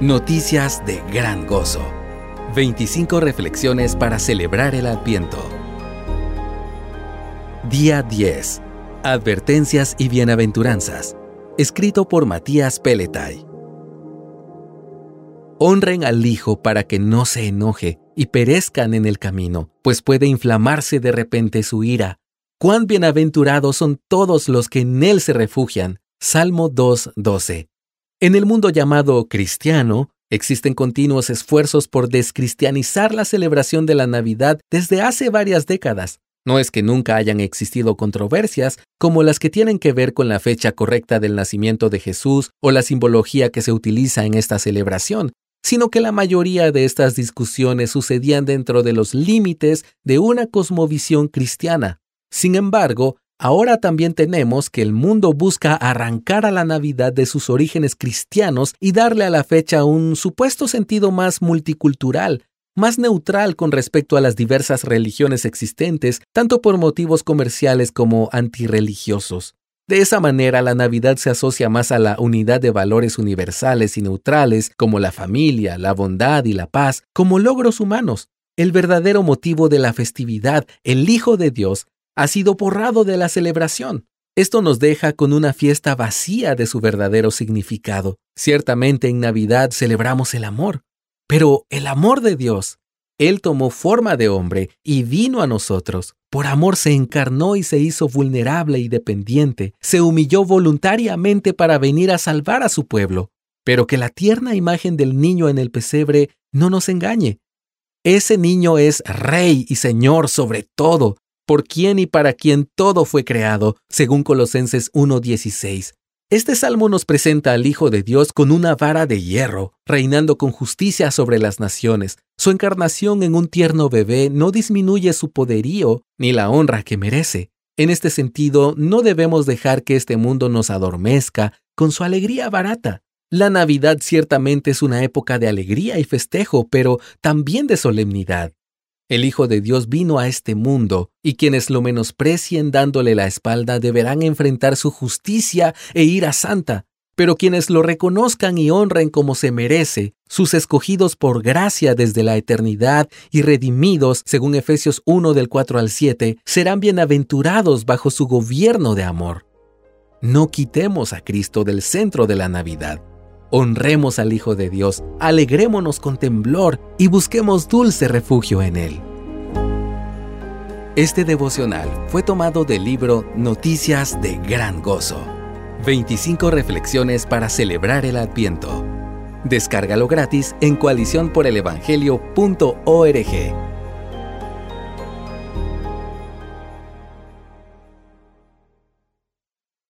Noticias de gran gozo. 25 reflexiones para celebrar el Adviento. Día 10. Advertencias y bienaventuranzas. Escrito por Matías Peletay. Honren al Hijo para que no se enoje y perezcan en el camino, pues puede inflamarse de repente su ira. Cuán bienaventurados son todos los que en Él se refugian. Salmo 2.12. En el mundo llamado cristiano, existen continuos esfuerzos por descristianizar la celebración de la Navidad desde hace varias décadas. No es que nunca hayan existido controversias como las que tienen que ver con la fecha correcta del nacimiento de Jesús o la simbología que se utiliza en esta celebración, sino que la mayoría de estas discusiones sucedían dentro de los límites de una cosmovisión cristiana. Sin embargo, Ahora también tenemos que el mundo busca arrancar a la Navidad de sus orígenes cristianos y darle a la fecha un supuesto sentido más multicultural, más neutral con respecto a las diversas religiones existentes, tanto por motivos comerciales como antirreligiosos. De esa manera, la Navidad se asocia más a la unidad de valores universales y neutrales, como la familia, la bondad y la paz, como logros humanos. El verdadero motivo de la festividad, el Hijo de Dios, ha sido borrado de la celebración. Esto nos deja con una fiesta vacía de su verdadero significado. Ciertamente en Navidad celebramos el amor, pero el amor de Dios. Él tomó forma de hombre y vino a nosotros. Por amor se encarnó y se hizo vulnerable y dependiente. Se humilló voluntariamente para venir a salvar a su pueblo. Pero que la tierna imagen del niño en el pesebre no nos engañe. Ese niño es rey y señor sobre todo, por quien y para quien todo fue creado, según Colosenses 1.16. Este salmo nos presenta al Hijo de Dios con una vara de hierro, reinando con justicia sobre las naciones. Su encarnación en un tierno bebé no disminuye su poderío ni la honra que merece. En este sentido, no debemos dejar que este mundo nos adormezca con su alegría barata. La Navidad ciertamente es una época de alegría y festejo, pero también de solemnidad. El Hijo de Dios vino a este mundo, y quienes lo menosprecien dándole la espalda deberán enfrentar su justicia e ira santa. Pero quienes lo reconozcan y honren como se merece, sus escogidos por gracia desde la eternidad y redimidos, según Efesios 1 del 4 al 7, serán bienaventurados bajo su gobierno de amor. No quitemos a Cristo del centro de la Navidad. Honremos al Hijo de Dios, alegrémonos con temblor y busquemos dulce refugio en Él. Este devocional fue tomado del libro Noticias de Gran Gozo. 25 reflexiones para celebrar el Adviento. Descárgalo gratis en coaliciónporelevangelio.org.